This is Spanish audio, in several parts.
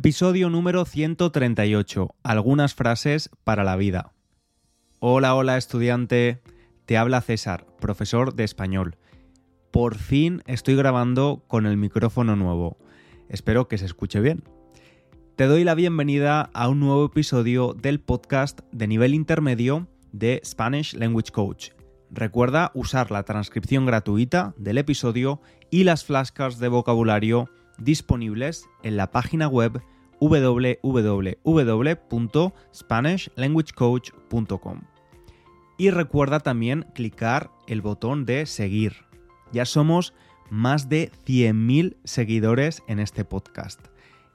Episodio número 138. Algunas frases para la vida. Hola, hola estudiante. Te habla César, profesor de español. Por fin estoy grabando con el micrófono nuevo. Espero que se escuche bien. Te doy la bienvenida a un nuevo episodio del podcast de nivel intermedio de Spanish Language Coach. Recuerda usar la transcripción gratuita del episodio y las flashcards de vocabulario disponibles en la página web www.spanishlanguagecoach.com. Y recuerda también clicar el botón de seguir. Ya somos más de 100.000 seguidores en este podcast.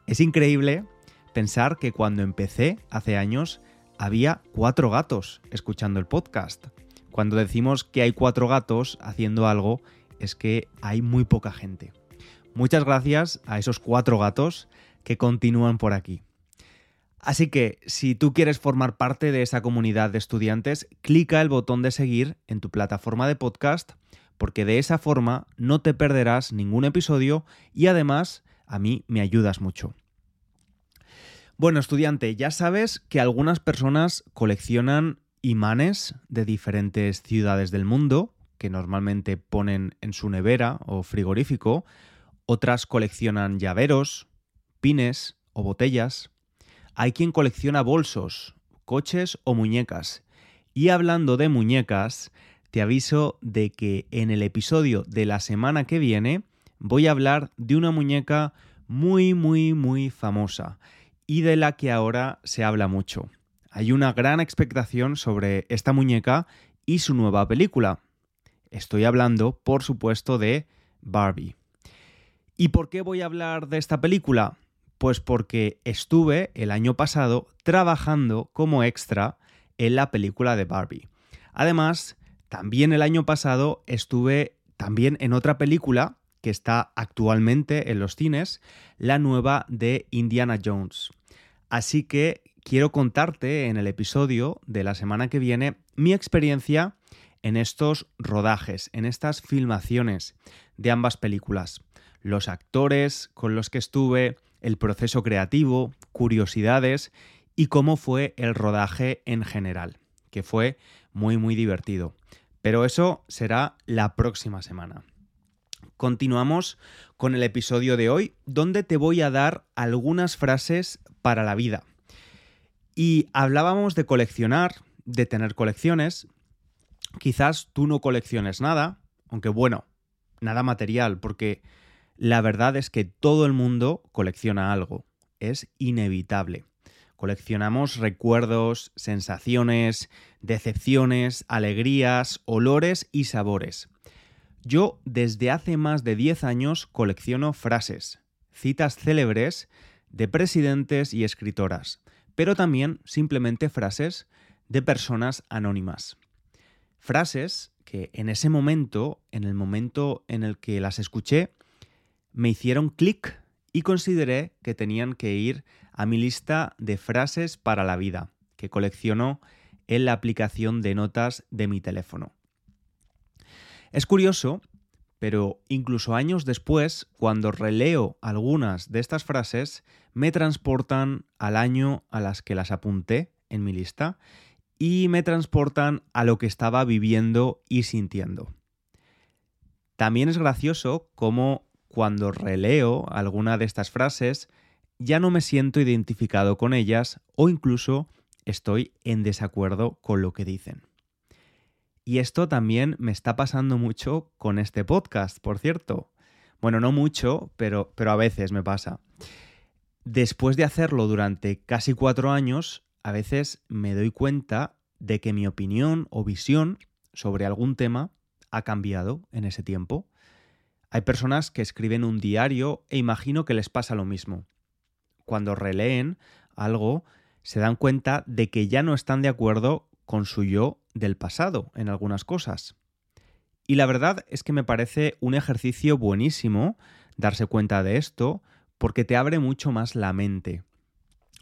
Es increíble pensar que cuando empecé hace años había cuatro gatos escuchando el podcast. Cuando decimos que hay cuatro gatos haciendo algo, es que hay muy poca gente. Muchas gracias a esos cuatro gatos que continúan por aquí. Así que si tú quieres formar parte de esa comunidad de estudiantes, clica el botón de seguir en tu plataforma de podcast, porque de esa forma no te perderás ningún episodio y además a mí me ayudas mucho. Bueno, estudiante, ya sabes que algunas personas coleccionan imanes de diferentes ciudades del mundo, que normalmente ponen en su nevera o frigorífico, otras coleccionan llaveros, pines o botellas. Hay quien colecciona bolsos, coches o muñecas. Y hablando de muñecas, te aviso de que en el episodio de la semana que viene voy a hablar de una muñeca muy, muy, muy famosa y de la que ahora se habla mucho. Hay una gran expectación sobre esta muñeca y su nueva película. Estoy hablando, por supuesto, de Barbie. ¿Y por qué voy a hablar de esta película? Pues porque estuve el año pasado trabajando como extra en la película de Barbie. Además, también el año pasado estuve también en otra película que está actualmente en los cines, la nueva de Indiana Jones. Así que quiero contarte en el episodio de la semana que viene mi experiencia en estos rodajes, en estas filmaciones de ambas películas los actores con los que estuve, el proceso creativo, curiosidades y cómo fue el rodaje en general, que fue muy muy divertido. Pero eso será la próxima semana. Continuamos con el episodio de hoy, donde te voy a dar algunas frases para la vida. Y hablábamos de coleccionar, de tener colecciones. Quizás tú no colecciones nada, aunque bueno, nada material, porque la verdad es que todo el mundo colecciona algo, es inevitable. Coleccionamos recuerdos, sensaciones, decepciones, alegrías, olores y sabores. Yo desde hace más de 10 años colecciono frases, citas célebres de presidentes y escritoras, pero también simplemente frases de personas anónimas. Frases que en ese momento, en el momento en el que las escuché, me hicieron clic y consideré que tenían que ir a mi lista de frases para la vida, que colecciono en la aplicación de notas de mi teléfono. Es curioso, pero incluso años después, cuando releo algunas de estas frases, me transportan al año a las que las apunté en mi lista y me transportan a lo que estaba viviendo y sintiendo. También es gracioso cómo cuando releo alguna de estas frases, ya no me siento identificado con ellas o incluso estoy en desacuerdo con lo que dicen. Y esto también me está pasando mucho con este podcast, por cierto. Bueno, no mucho, pero, pero a veces me pasa. Después de hacerlo durante casi cuatro años, a veces me doy cuenta de que mi opinión o visión sobre algún tema ha cambiado en ese tiempo hay personas que escriben un diario e imagino que les pasa lo mismo. Cuando releen algo, se dan cuenta de que ya no están de acuerdo con su yo del pasado en algunas cosas. Y la verdad es que me parece un ejercicio buenísimo darse cuenta de esto porque te abre mucho más la mente.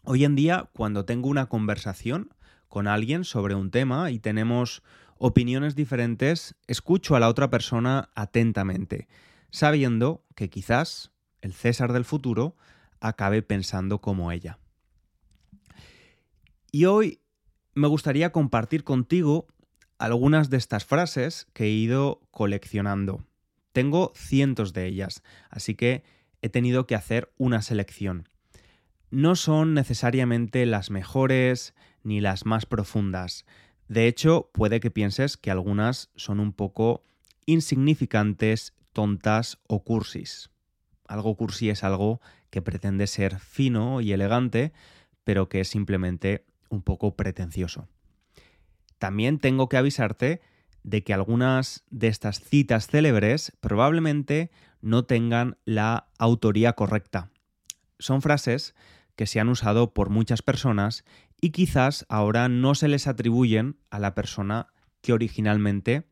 Hoy en día, cuando tengo una conversación con alguien sobre un tema y tenemos opiniones diferentes, escucho a la otra persona atentamente sabiendo que quizás el César del futuro acabe pensando como ella. Y hoy me gustaría compartir contigo algunas de estas frases que he ido coleccionando. Tengo cientos de ellas, así que he tenido que hacer una selección. No son necesariamente las mejores ni las más profundas. De hecho, puede que pienses que algunas son un poco insignificantes, tontas o cursis. Algo cursi es algo que pretende ser fino y elegante, pero que es simplemente un poco pretencioso. También tengo que avisarte de que algunas de estas citas célebres probablemente no tengan la autoría correcta. Son frases que se han usado por muchas personas y quizás ahora no se les atribuyen a la persona que originalmente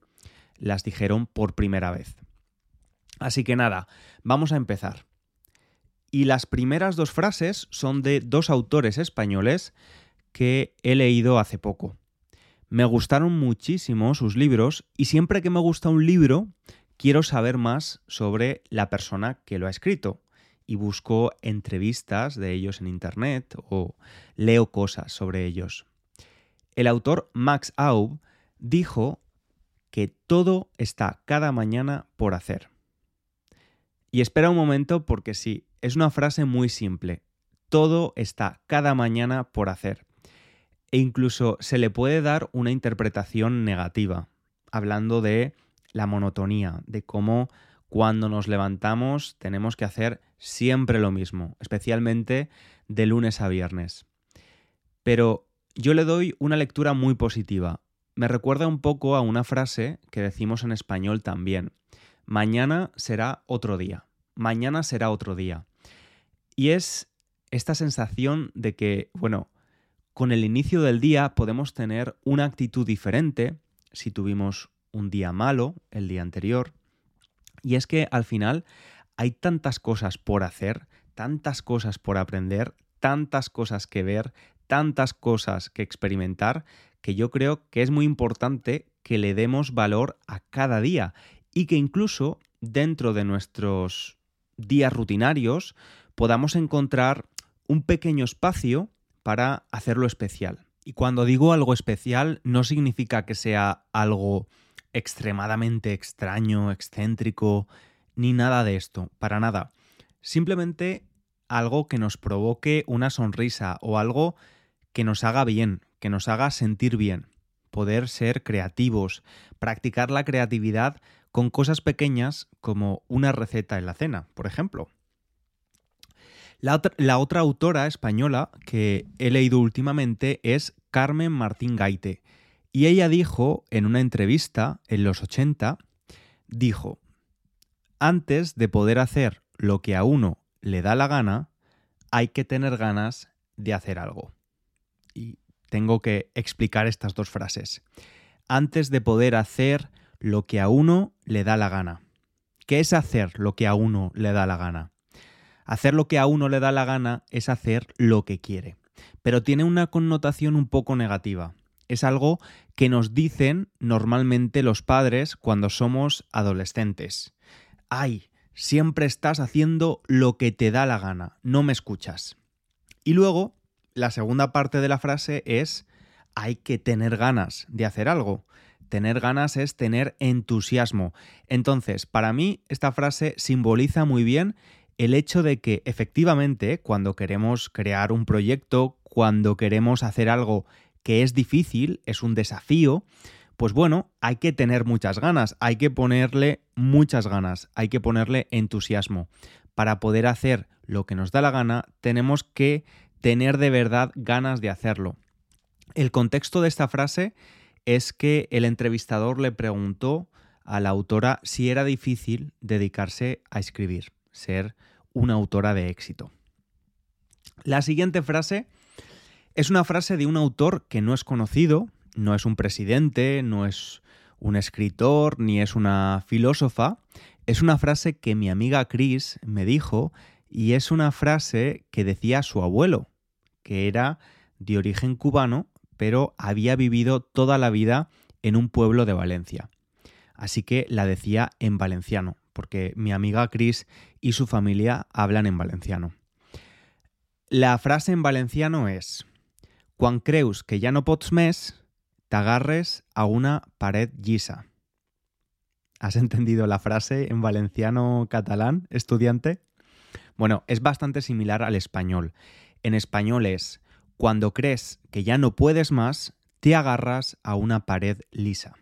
las dijeron por primera vez. Así que nada, vamos a empezar. Y las primeras dos frases son de dos autores españoles que he leído hace poco. Me gustaron muchísimo sus libros y siempre que me gusta un libro quiero saber más sobre la persona que lo ha escrito y busco entrevistas de ellos en Internet o leo cosas sobre ellos. El autor Max Aub dijo que todo está cada mañana por hacer. Y espera un momento porque sí, es una frase muy simple. Todo está cada mañana por hacer e incluso se le puede dar una interpretación negativa, hablando de la monotonía, de cómo cuando nos levantamos tenemos que hacer siempre lo mismo, especialmente de lunes a viernes. Pero yo le doy una lectura muy positiva. Me recuerda un poco a una frase que decimos en español también. Mañana será otro día. Mañana será otro día. Y es esta sensación de que, bueno, con el inicio del día podemos tener una actitud diferente si tuvimos un día malo el día anterior. Y es que al final hay tantas cosas por hacer, tantas cosas por aprender, tantas cosas que ver, tantas cosas que experimentar, que yo creo que es muy importante que le demos valor a cada día y que incluso dentro de nuestros días rutinarios podamos encontrar un pequeño espacio para hacerlo especial. Y cuando digo algo especial no significa que sea algo extremadamente extraño, excéntrico, ni nada de esto, para nada. Simplemente algo que nos provoque una sonrisa o algo que nos haga bien, que nos haga sentir bien. Poder ser creativos, practicar la creatividad con cosas pequeñas como una receta en la cena, por ejemplo. La otra, autora española que he leído últimamente es Carmen Martín Gaite. Y ella dijo en una entrevista en los 80, dijo, antes de poder hacer lo que a uno le da la gana, hay que tener ganas de hacer algo. Y tengo que explicar estas dos frases. Antes de poder hacer lo que a uno le da la gana. ¿Qué es hacer lo que a uno le da la gana? Hacer lo que a uno le da la gana es hacer lo que quiere, pero tiene una connotación un poco negativa. Es algo que nos dicen normalmente los padres cuando somos adolescentes. Ay, siempre estás haciendo lo que te da la gana, no me escuchas. Y luego, la segunda parte de la frase es, hay que tener ganas de hacer algo. Tener ganas es tener entusiasmo. Entonces, para mí, esta frase simboliza muy bien el hecho de que efectivamente cuando queremos crear un proyecto, cuando queremos hacer algo que es difícil, es un desafío, pues bueno, hay que tener muchas ganas, hay que ponerle muchas ganas, hay que ponerle entusiasmo. Para poder hacer lo que nos da la gana, tenemos que tener de verdad ganas de hacerlo. El contexto de esta frase es que el entrevistador le preguntó a la autora si era difícil dedicarse a escribir, ser una autora de éxito. La siguiente frase es una frase de un autor que no es conocido, no es un presidente, no es un escritor, ni es una filósofa. Es una frase que mi amiga Chris me dijo y es una frase que decía su abuelo, que era de origen cubano, pero había vivido toda la vida en un pueblo de Valencia. Así que la decía en valenciano porque mi amiga Chris y su familia hablan en valenciano. La frase en valenciano es, Quan creus que ya no pots més, t'agarres a una pared llisa. ¿Has entendido la frase en valenciano catalán, estudiante? Bueno, es bastante similar al español. En español es, cuando crees que ya no puedes más, te agarras a una pared lisa.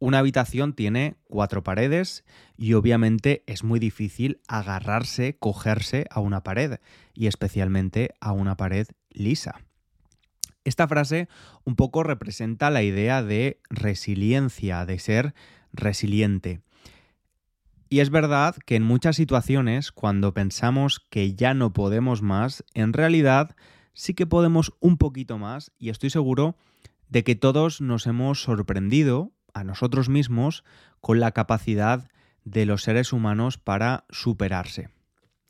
Una habitación tiene cuatro paredes y obviamente es muy difícil agarrarse, cogerse a una pared y especialmente a una pared lisa. Esta frase un poco representa la idea de resiliencia, de ser resiliente. Y es verdad que en muchas situaciones, cuando pensamos que ya no podemos más, en realidad sí que podemos un poquito más y estoy seguro de que todos nos hemos sorprendido a nosotros mismos con la capacidad de los seres humanos para superarse.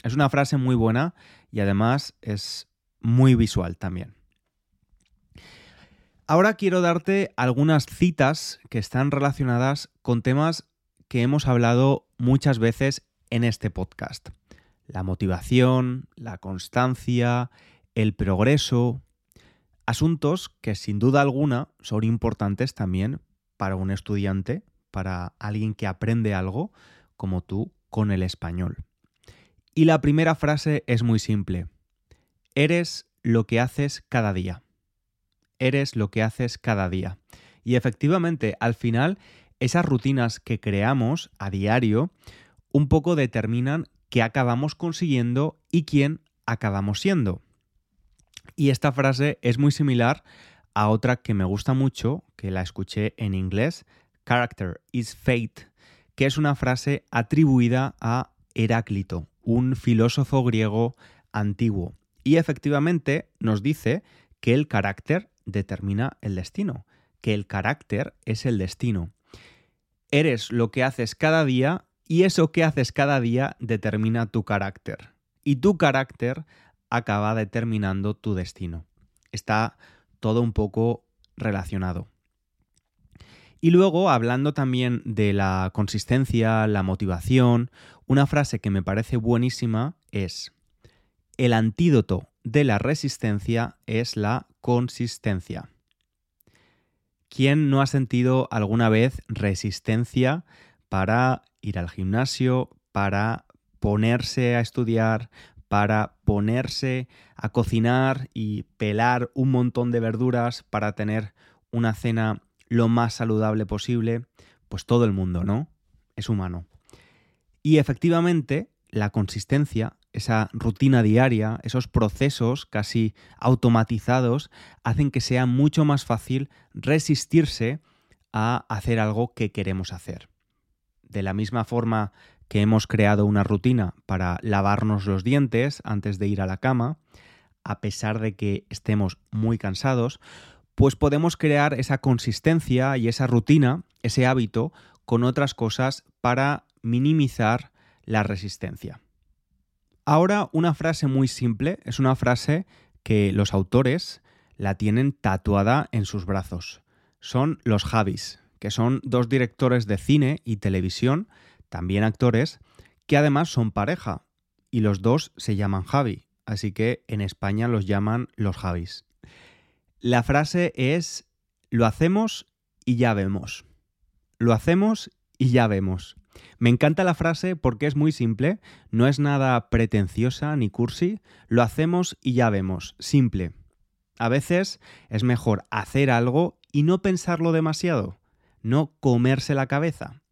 Es una frase muy buena y además es muy visual también. Ahora quiero darte algunas citas que están relacionadas con temas que hemos hablado muchas veces en este podcast. La motivación, la constancia, el progreso, asuntos que sin duda alguna son importantes también para un estudiante, para alguien que aprende algo como tú con el español. Y la primera frase es muy simple. Eres lo que haces cada día. Eres lo que haces cada día. Y efectivamente, al final, esas rutinas que creamos a diario un poco determinan qué acabamos consiguiendo y quién acabamos siendo. Y esta frase es muy similar a otra que me gusta mucho, que la escuché en inglés, Character is Fate, que es una frase atribuida a Heráclito, un filósofo griego antiguo. Y efectivamente nos dice que el carácter determina el destino, que el carácter es el destino. Eres lo que haces cada día y eso que haces cada día determina tu carácter. Y tu carácter acaba determinando tu destino. Está todo un poco relacionado. Y luego, hablando también de la consistencia, la motivación, una frase que me parece buenísima es, el antídoto de la resistencia es la consistencia. ¿Quién no ha sentido alguna vez resistencia para ir al gimnasio, para ponerse a estudiar, para ponerse a cocinar y pelar un montón de verduras para tener una cena lo más saludable posible, pues todo el mundo, ¿no? Es humano. Y efectivamente, la consistencia, esa rutina diaria, esos procesos casi automatizados, hacen que sea mucho más fácil resistirse a hacer algo que queremos hacer. De la misma forma que hemos creado una rutina para lavarnos los dientes antes de ir a la cama, a pesar de que estemos muy cansados, pues podemos crear esa consistencia y esa rutina, ese hábito, con otras cosas para minimizar la resistencia. Ahora, una frase muy simple, es una frase que los autores la tienen tatuada en sus brazos. Son los Javis, que son dos directores de cine y televisión también actores, que además son pareja, y los dos se llaman Javi, así que en España los llaman los Javis. La frase es, lo hacemos y ya vemos. Lo hacemos y ya vemos. Me encanta la frase porque es muy simple, no es nada pretenciosa ni cursi, lo hacemos y ya vemos, simple. A veces es mejor hacer algo y no pensarlo demasiado, no comerse la cabeza.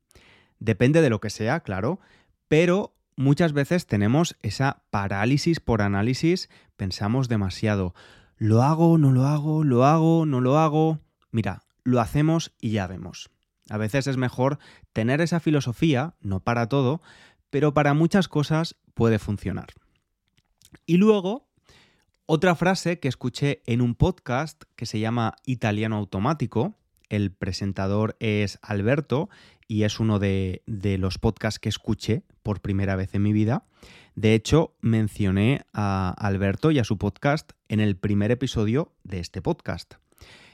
Depende de lo que sea, claro, pero muchas veces tenemos esa parálisis por análisis, pensamos demasiado. Lo hago, no lo hago, lo hago, no lo hago. Mira, lo hacemos y ya vemos. A veces es mejor tener esa filosofía, no para todo, pero para muchas cosas puede funcionar. Y luego, otra frase que escuché en un podcast que se llama Italiano Automático, el presentador es Alberto y es uno de, los podcasts que escuché por primera vez en mi vida. De hecho, mencioné a Alberto y a su podcast en el primer episodio de este podcast.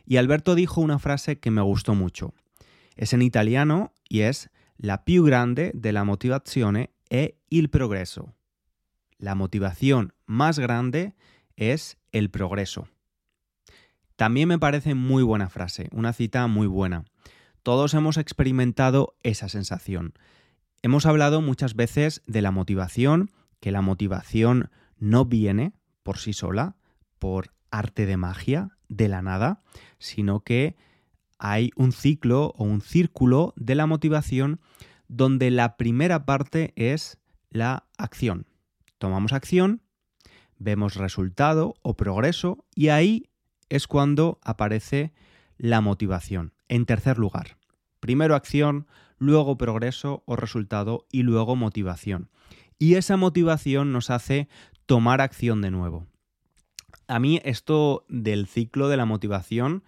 Y Alberto dijo una frase que me gustó mucho. Es en italiano y es la più grande della motivazione è il progreso. la motivación más grande es el progreso. También me parece muy buena frase, una cita muy buena. Todos hemos experimentado esa sensación. Hemos hablado muchas veces de la motivación, que la motivación no viene por sí sola, por arte de magia, de la nada, sino que hay un ciclo o un círculo de la motivación donde la primera parte es la acción. Tomamos acción, vemos resultado o progreso y ahí es cuando aparece la motivación. En tercer lugar, primero acción, luego progreso o resultado y luego motivación. Y esa motivación nos hace tomar acción de nuevo. A mí esto del ciclo de la motivación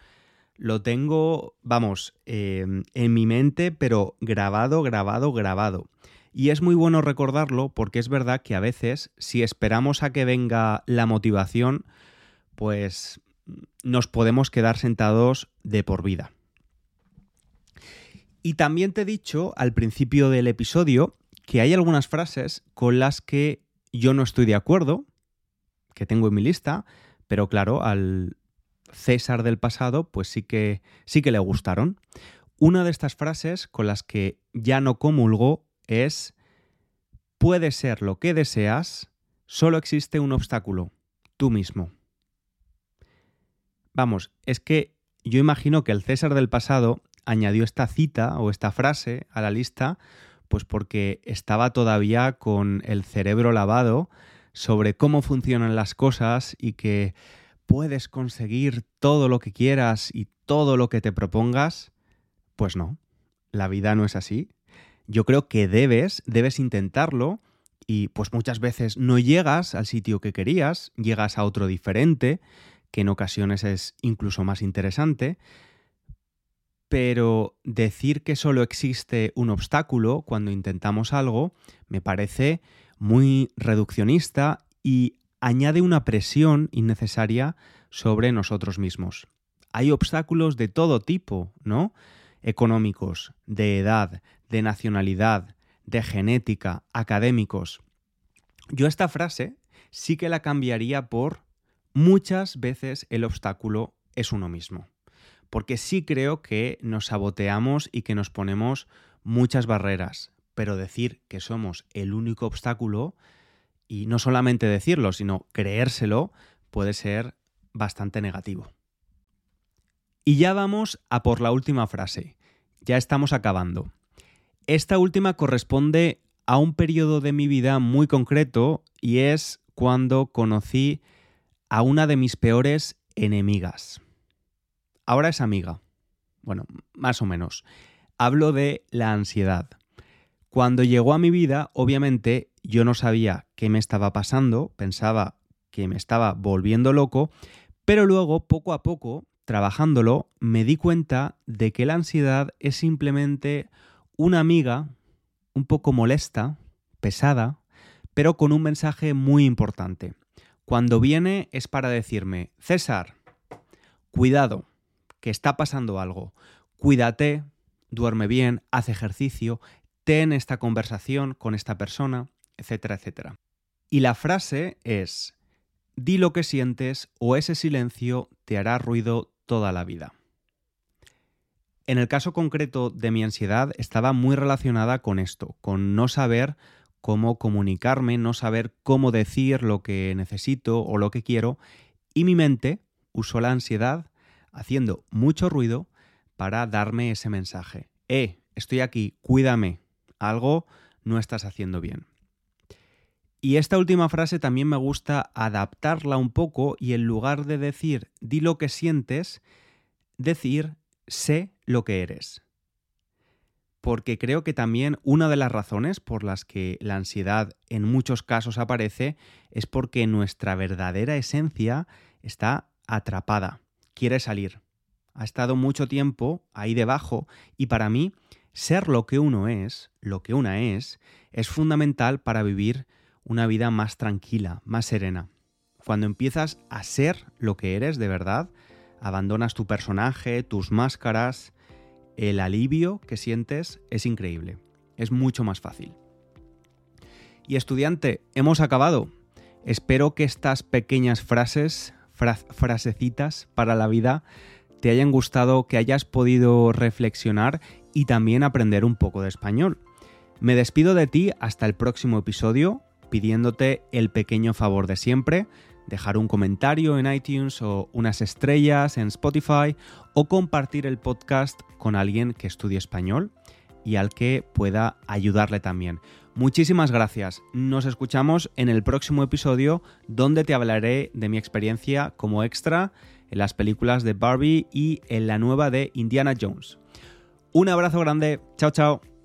lo tengo, vamos, em, en mi mente, pero grabado, grabado, grabado. Y es muy bueno recordarlo porque es verdad que a veces, si esperamos a que venga la motivación, pues nos podemos quedar sentados de por vida. Y también te he dicho al principio del episodio que hay algunas frases con las que yo no estoy de acuerdo, que tengo en mi lista, pero claro, al César del pasado, pues sí que, sí que le gustaron. Una de estas frases con las que ya no comulgo es, puede ser lo que deseas, solo existe un obstáculo, tú mismo. Vamos, es que yo imagino que el César del pasado añadió esta cita o esta frase a la lista, pues porque estaba todavía con el cerebro lavado sobre cómo funcionan las cosas y que puedes conseguir todo lo que quieras y todo lo que te propongas, pues no, la vida no es así. Yo creo que debes, debes intentarlo y pues muchas veces no llegas al sitio que querías, llegas a otro diferente, que en ocasiones es incluso más interesante, pero decir que solo existe un obstáculo cuando intentamos algo me parece muy reduccionista y añade una presión innecesaria sobre nosotros mismos. Hay obstáculos de todo tipo, ¿no? Económicos, de edad, de nacionalidad, de genética, académicos. Yo esta frase sí que la cambiaría por muchas veces el obstáculo es uno mismo. Porque sí creo que nos saboteamos y que nos ponemos muchas barreras, pero decir que somos el único obstáculo y no solamente decirlo, sino creérselo, puede ser bastante negativo. Y ya vamos a por la última frase. Ya estamos acabando. Esta última corresponde a un periodo de mi vida muy concreto y es cuando conocí a una de mis peores enemigas. Ahora es amiga. Bueno, más o menos. Hablo de la ansiedad. Cuando llegó a mi vida, obviamente yo no sabía qué me estaba pasando, pensaba que me estaba volviendo loco, pero luego, poco a poco, trabajándolo, me di cuenta de que la ansiedad es simplemente una amiga un poco molesta, pesada, pero con un mensaje muy importante. Cuando viene es para decirme, César, cuidado, que está pasando algo, cuídate, duerme bien, haz ejercicio, ten esta conversación con esta persona, etcétera, etcétera. Y la frase es, di lo que sientes o ese silencio te hará ruido toda la vida. En el caso concreto de mi ansiedad estaba muy relacionada con esto, con no saber cómo comunicarme, no saber cómo decir lo que necesito o lo que quiero, y mi mente usó la ansiedad haciendo mucho ruido para darme ese mensaje. Eh, estoy aquí, cuídame, algo no estás haciendo bien. Y esta última frase también me gusta adaptarla un poco y en lugar de decir di lo que sientes, decir sé lo que eres. Porque creo que también una de las razones por las que la ansiedad en muchos casos aparece es porque nuestra verdadera esencia está atrapada, quiere salir. Ha estado mucho tiempo ahí debajo y para mí ser lo que uno es, lo que una es, es fundamental para vivir una vida más tranquila, más serena. Cuando empiezas a ser lo que eres de verdad, abandonas tu personaje, tus máscaras, el alivio que sientes es increíble, es mucho más fácil. Y estudiante, hemos acabado. Espero que estas pequeñas frases, frasecitas para la vida, te hayan gustado, que hayas podido reflexionar y también aprender un poco de español. Me despido de ti hasta el próximo episodio, pidiéndote el pequeño favor de siempre, dejar un comentario en iTunes o unas estrellas en Spotify o compartir el podcast con alguien que estudie español y al que pueda ayudarle también. Muchísimas gracias. Nos escuchamos en el próximo episodio donde te hablaré de mi experiencia como extra en las películas de Barbie y en la nueva de Indiana Jones. Un abrazo grande. Chao, chao.